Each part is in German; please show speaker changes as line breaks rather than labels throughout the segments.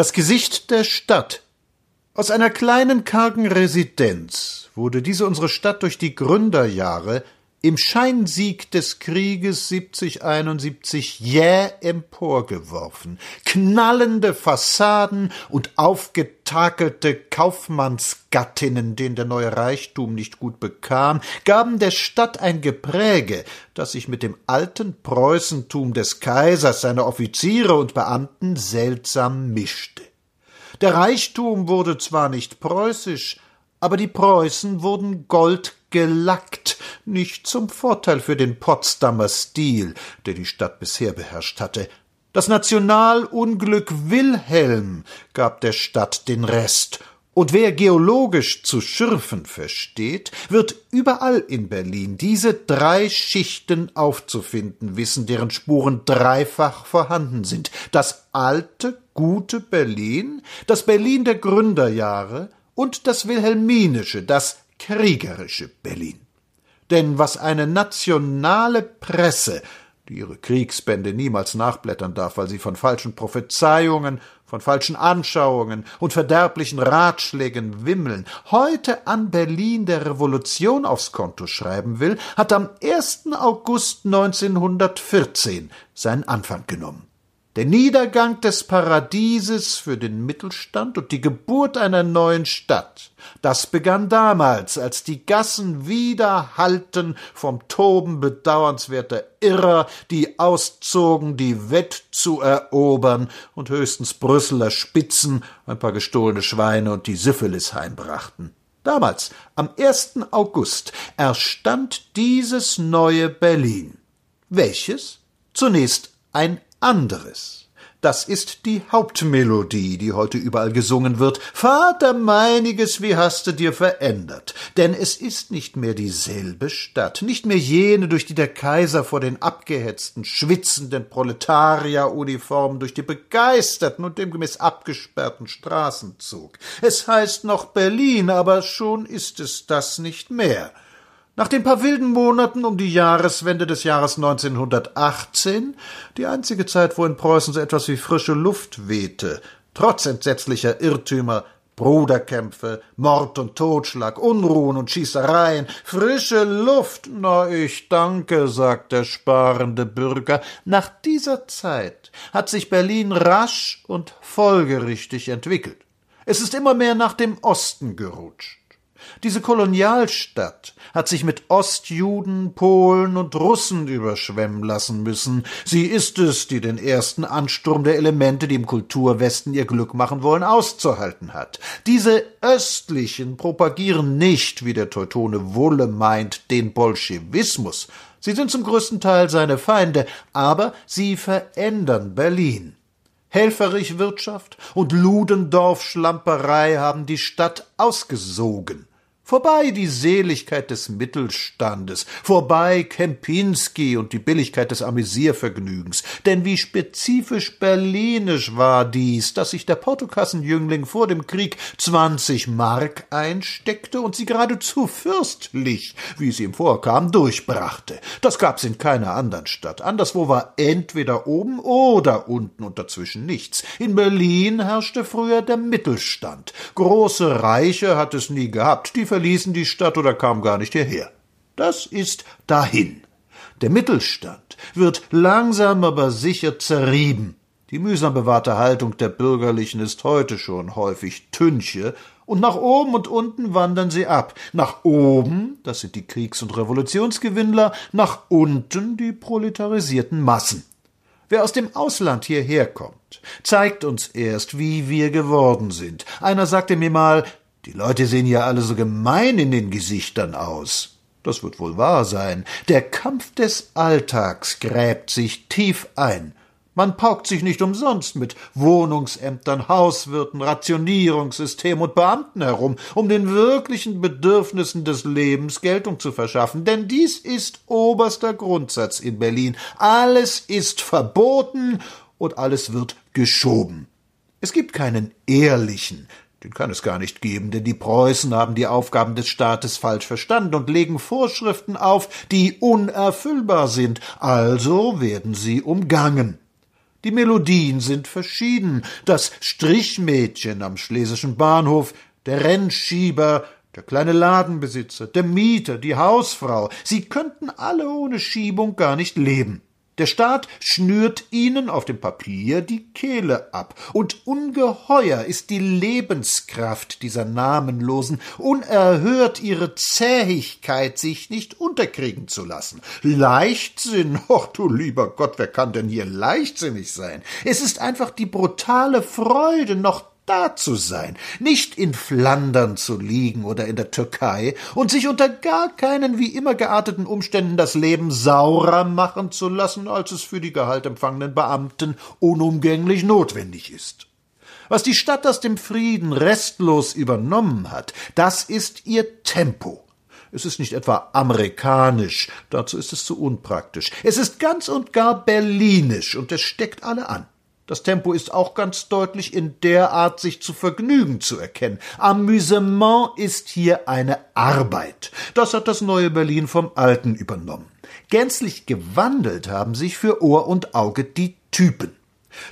Das Gesicht der Stadt. Aus einer kleinen kargen Residenz wurde diese unsere Stadt durch die Gründerjahre im Scheinsieg des Krieges 7071 jäh emporgeworfen. Knallende Fassaden und aufgetakelte Kaufmannsgattinnen, denen der neue Reichtum nicht gut bekam, gaben der Stadt ein Gepräge, das sich mit dem alten Preußentum des Kaisers, seiner Offiziere und Beamten seltsam mischte. Der Reichtum wurde zwar nicht preußisch, aber die Preußen wurden goldgelackt, nicht zum Vorteil für den Potsdamer Stil, der die Stadt bisher beherrscht hatte. Das Nationalunglück Wilhelm gab der Stadt den Rest, und wer geologisch zu schürfen versteht, wird überall in Berlin diese drei Schichten aufzufinden wissen, deren Spuren dreifach vorhanden sind. Das alte, gute Berlin, das Berlin der Gründerjahre und das wilhelminische, das kriegerische Berlin. Denn was eine nationale Presse, die ihre Kriegsbände niemals nachblättern darf, weil sie von falschen Prophezeiungen, von falschen Anschauungen und verderblichen Ratschlägen wimmeln, heute an Berlin der Revolution aufs Konto schreiben will, hat am 1. August 1914 seinen Anfang genommen. Der Niedergang des Paradieses für den Mittelstand und die Geburt einer neuen Stadt, das begann damals, als die Gassen wieder hallten vom Toben bedauernswerter Irrer, die auszogen, die Wett zu erobern und höchstens Brüsseler Spitzen, ein paar gestohlene Schweine und die Syphilis heimbrachten. Damals, am 1. August, erstand dieses neue Berlin. Welches? Zunächst ein anderes. Das ist die Hauptmelodie, die heute überall gesungen wird. Vater meiniges, wie hast du dir verändert? Denn es ist nicht mehr dieselbe Stadt, nicht mehr jene, durch die der Kaiser vor den abgehetzten, schwitzenden Proletarieruniformen durch die begeisterten und demgemäß abgesperrten Straßen zog. Es heißt noch Berlin, aber schon ist es das nicht mehr. Nach den paar wilden Monaten um die Jahreswende des Jahres 1918, die einzige Zeit, wo in Preußen so etwas wie frische Luft wehte, trotz entsetzlicher Irrtümer, Bruderkämpfe, Mord und Totschlag, Unruhen und Schießereien, frische Luft, na ich danke, sagt der sparende Bürger. Nach dieser Zeit hat sich Berlin rasch und folgerichtig entwickelt. Es ist immer mehr nach dem Osten gerutscht. Diese Kolonialstadt hat sich mit Ostjuden, Polen und Russen überschwemmen lassen müssen. Sie ist es, die den ersten Ansturm der Elemente, die im Kulturwesten ihr Glück machen wollen, auszuhalten hat. Diese Östlichen propagieren nicht, wie der Teutone Wulle meint, den Bolschewismus. Sie sind zum größten Teil seine Feinde, aber sie verändern Berlin. Helferichwirtschaft und Ludendorff-Schlamperei haben die Stadt ausgesogen. Vorbei die Seligkeit des Mittelstandes, vorbei Kempinski und die Billigkeit des Amüsiervergnügens. Denn wie spezifisch berlinisch war dies, dass sich der Portokassenjüngling vor dem Krieg zwanzig Mark einsteckte und sie geradezu fürstlich, wie es ihm vorkam, durchbrachte. Das gab's in keiner anderen Stadt. Anderswo war entweder oben oder unten und dazwischen nichts. In Berlin herrschte früher der Mittelstand. Große Reiche hat es nie gehabt. Die verließen die Stadt oder kamen gar nicht hierher. Das ist dahin. Der Mittelstand wird langsam aber sicher zerrieben. Die mühsam bewahrte Haltung der Bürgerlichen ist heute schon häufig Tünche, und nach oben und unten wandern sie ab. Nach oben, das sind die Kriegs- und Revolutionsgewinnler, nach unten die proletarisierten Massen. Wer aus dem Ausland hierher kommt, zeigt uns erst, wie wir geworden sind. Einer sagte mir mal, die Leute sehen ja alle so gemein in den Gesichtern aus. Das wird wohl wahr sein. Der Kampf des Alltags gräbt sich tief ein. Man paukt sich nicht umsonst mit Wohnungsämtern, Hauswirten, Rationierungssystem und Beamten herum, um den wirklichen Bedürfnissen des Lebens Geltung zu verschaffen. Denn dies ist oberster Grundsatz in Berlin. Alles ist verboten und alles wird geschoben. Es gibt keinen ehrlichen, den kann es gar nicht geben, denn die Preußen haben die Aufgaben des Staates falsch verstanden und legen Vorschriften auf, die unerfüllbar sind, also werden sie umgangen. Die Melodien sind verschieden. Das Strichmädchen am schlesischen Bahnhof, der Rennschieber, der kleine Ladenbesitzer, der Mieter, die Hausfrau, sie könnten alle ohne Schiebung gar nicht leben. Der Staat schnürt ihnen auf dem Papier die Kehle ab, und ungeheuer ist die Lebenskraft dieser Namenlosen, unerhört ihre Zähigkeit, sich nicht unterkriegen zu lassen. Leichtsinn, ach du lieber Gott, wer kann denn hier leichtsinnig sein? Es ist einfach die brutale Freude, noch da zu sein, nicht in Flandern zu liegen oder in der Türkei und sich unter gar keinen wie immer gearteten Umständen das Leben saurer machen zu lassen, als es für die gehaltempfangenen Beamten unumgänglich notwendig ist. Was die Stadt aus dem Frieden restlos übernommen hat, das ist ihr Tempo. Es ist nicht etwa amerikanisch, dazu ist es zu unpraktisch. Es ist ganz und gar berlinisch und es steckt alle an. Das Tempo ist auch ganz deutlich in der Art, sich zu vergnügen zu erkennen. Amüsement ist hier eine Arbeit. Das hat das neue Berlin vom Alten übernommen. Gänzlich gewandelt haben sich für Ohr und Auge die Typen.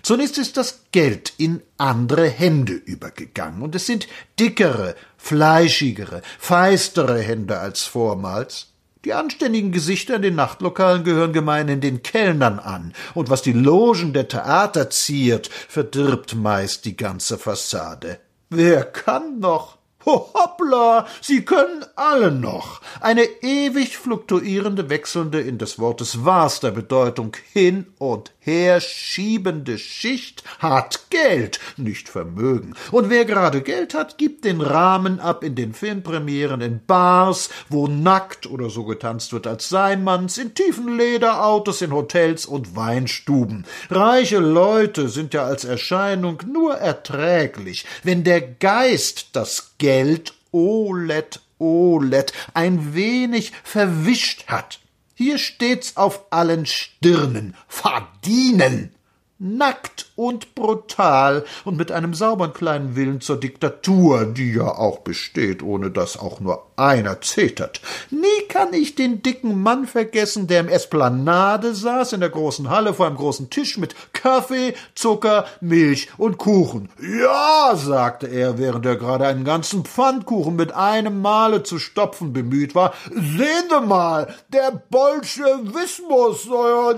Zunächst ist das Geld in andere Hände übergegangen, und es sind dickere, fleischigere, feistere Hände als vormals. Die anständigen Gesichter in den Nachtlokalen gehören gemeinhin den Kellnern an, und was die Logen der Theater ziert, verdirbt meist die ganze Fassade. Wer kann noch? Ho, hoppla, sie können alle noch. Eine ewig fluktuierende, wechselnde, in des Wortes wahrster Bedeutung hin und her schiebende Schicht hat Geld, nicht Vermögen. Und wer gerade Geld hat, gibt den Rahmen ab in den Filmpremieren, in Bars, wo nackt oder so getanzt wird als Seimanns, in tiefen Lederautos, in Hotels und Weinstuben. Reiche Leute sind ja als Erscheinung nur erträglich, wenn der Geist das Geld Olet Olet ein wenig verwischt hat. Hier steht's auf allen Stirnen. Verdienen! Nackt und brutal und mit einem sauberen kleinen Willen zur Diktatur, die ja auch besteht, ohne dass auch nur einer zetert. Nie kann ich den dicken Mann vergessen, der im Esplanade saß, in der großen Halle vor einem großen Tisch mit Kaffee, Zucker, Milch und Kuchen. Ja, sagte er, während er gerade einen ganzen Pfannkuchen mit einem Male zu stopfen bemüht war, sehen Sie mal, der Bolschewismus,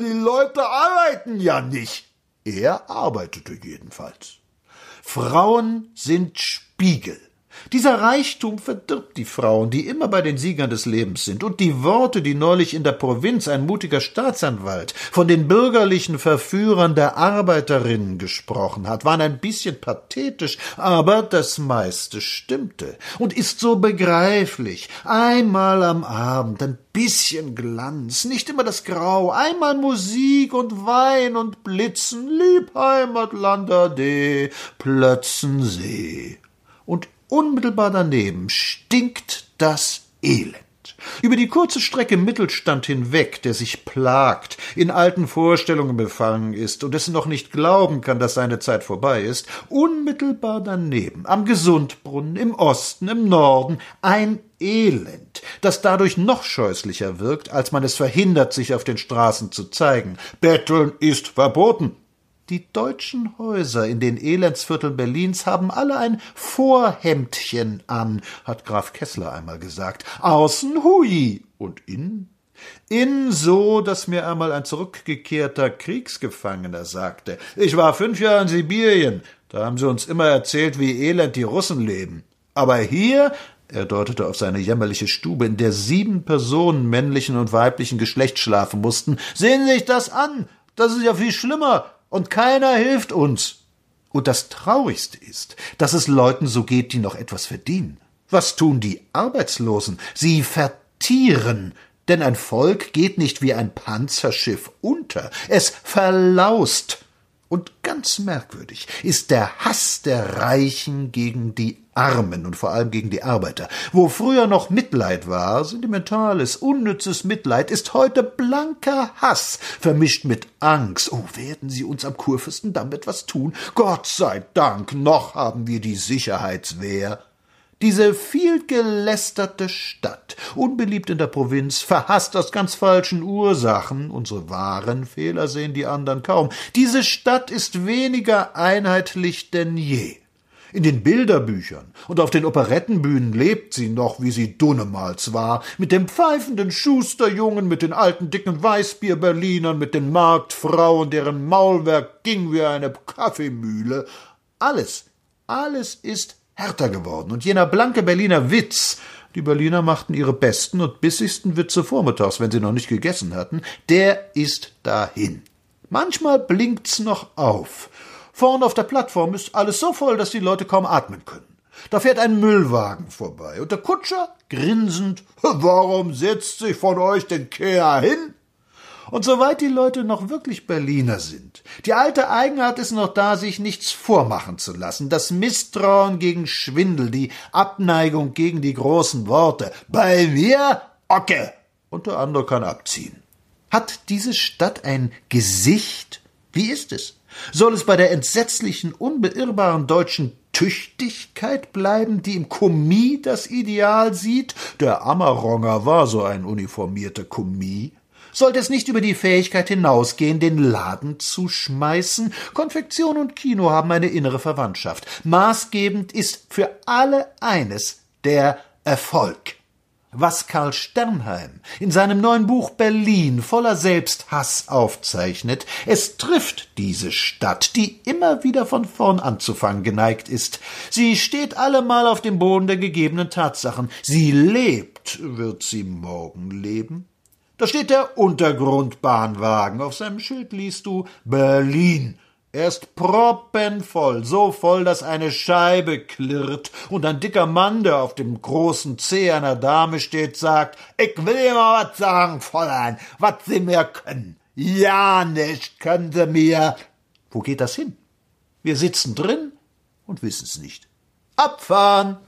die Leute arbeiten ja nicht. Er arbeitete jedenfalls. Frauen sind Spiegel. Dieser Reichtum verdirbt die Frauen, die immer bei den Siegern des Lebens sind, und die Worte, die neulich in der Provinz ein mutiger Staatsanwalt von den bürgerlichen Verführern der Arbeiterinnen gesprochen hat, waren ein bisschen pathetisch, aber das meiste stimmte und ist so begreiflich. Einmal am Abend ein bisschen Glanz, nicht immer das Grau, einmal Musik und Wein und Blitzen, lieb Heimatland ade, Plötzensee. Und Unmittelbar daneben stinkt das Elend. Über die kurze Strecke Mittelstand hinweg, der sich plagt, in alten Vorstellungen befangen ist und dessen noch nicht glauben kann, dass seine Zeit vorbei ist, unmittelbar daneben, am Gesundbrunnen, im Osten, im Norden, ein Elend, das dadurch noch scheußlicher wirkt, als man es verhindert, sich auf den Straßen zu zeigen. Betteln ist verboten. Die deutschen Häuser in den Elendsvierteln Berlins haben alle ein Vorhemdchen an, hat Graf Kessler einmal gesagt. Außen hui und innen? In so, dass mir einmal ein zurückgekehrter Kriegsgefangener sagte, ich war fünf Jahre in Sibirien, da haben sie uns immer erzählt, wie elend die Russen leben. Aber hier, er deutete auf seine jämmerliche Stube, in der sieben Personen männlichen und weiblichen Geschlechts schlafen mussten, sehen Sie sich das an, das ist ja viel schlimmer, und keiner hilft uns. Und das Traurigste ist, dass es Leuten so geht, die noch etwas verdienen. Was tun die Arbeitslosen? Sie vertieren, denn ein Volk geht nicht wie ein Panzerschiff unter, es verlaust. Und ganz merkwürdig ist der Hass der Reichen gegen die Armen und vor allem gegen die Arbeiter. Wo früher noch Mitleid war, sentimentales, unnützes Mitleid, ist heute blanker Hass, vermischt mit Angst. Oh, werden sie uns am Kurfürstendamm etwas tun? Gott sei Dank, noch haben wir die Sicherheitswehr. Diese vielgelästerte Stadt, unbeliebt in der Provinz, verhasst aus ganz falschen Ursachen, unsere wahren Fehler sehen die anderen kaum, diese Stadt ist weniger einheitlich denn je. In den Bilderbüchern und auf den Operettenbühnen lebt sie noch, wie sie dunnemals war, mit dem pfeifenden Schusterjungen, mit den alten dicken Weißbier-Berlinern, mit den Marktfrauen, deren Maulwerk ging wie eine Kaffeemühle. Alles, alles ist härter geworden. Und jener blanke Berliner Witz, die Berliner machten ihre besten und bissigsten Witze vormittags, wenn sie noch nicht gegessen hatten, der ist dahin. Manchmal blinkt's noch auf. Vorn auf der Plattform ist alles so voll, dass die Leute kaum atmen können. Da fährt ein Müllwagen vorbei und der Kutscher, grinsend, warum setzt sich von euch den Kehr hin? Und soweit die Leute noch wirklich Berliner sind, die alte Eigenart ist noch da, sich nichts vormachen zu lassen, das Misstrauen gegen Schwindel, die Abneigung gegen die großen Worte. Bei mir Ocke! Und der andere kann abziehen. Hat diese Stadt ein Gesicht? Wie ist es? Soll es bei der entsetzlichen, unbeirrbaren deutschen Tüchtigkeit bleiben, die im Kommis das Ideal sieht? Der Ammeronger war so ein uniformierter Kommis sollte es nicht über die Fähigkeit hinausgehen, den Laden zu schmeißen? Konfektion und Kino haben eine innere Verwandtschaft. Maßgebend ist für alle eines der Erfolg. Was Karl Sternheim in seinem neuen Buch Berlin voller Selbsthass aufzeichnet, es trifft diese Stadt, die immer wieder von vorn anzufangen geneigt ist. Sie steht allemal auf dem Boden der gegebenen Tatsachen. Sie lebt, wird sie morgen leben? Da steht der Untergrundbahnwagen. Auf seinem Schild liest du Berlin. Er ist proppenvoll, so voll, dass eine Scheibe klirrt und ein dicker Mann, der auf dem großen Zeh einer Dame steht, sagt, ich will dir mal was sagen, Fräulein, was Sie mir können. Ja, nicht können Sie mir. Wo geht das hin? Wir sitzen drin und wissen's nicht. Abfahren!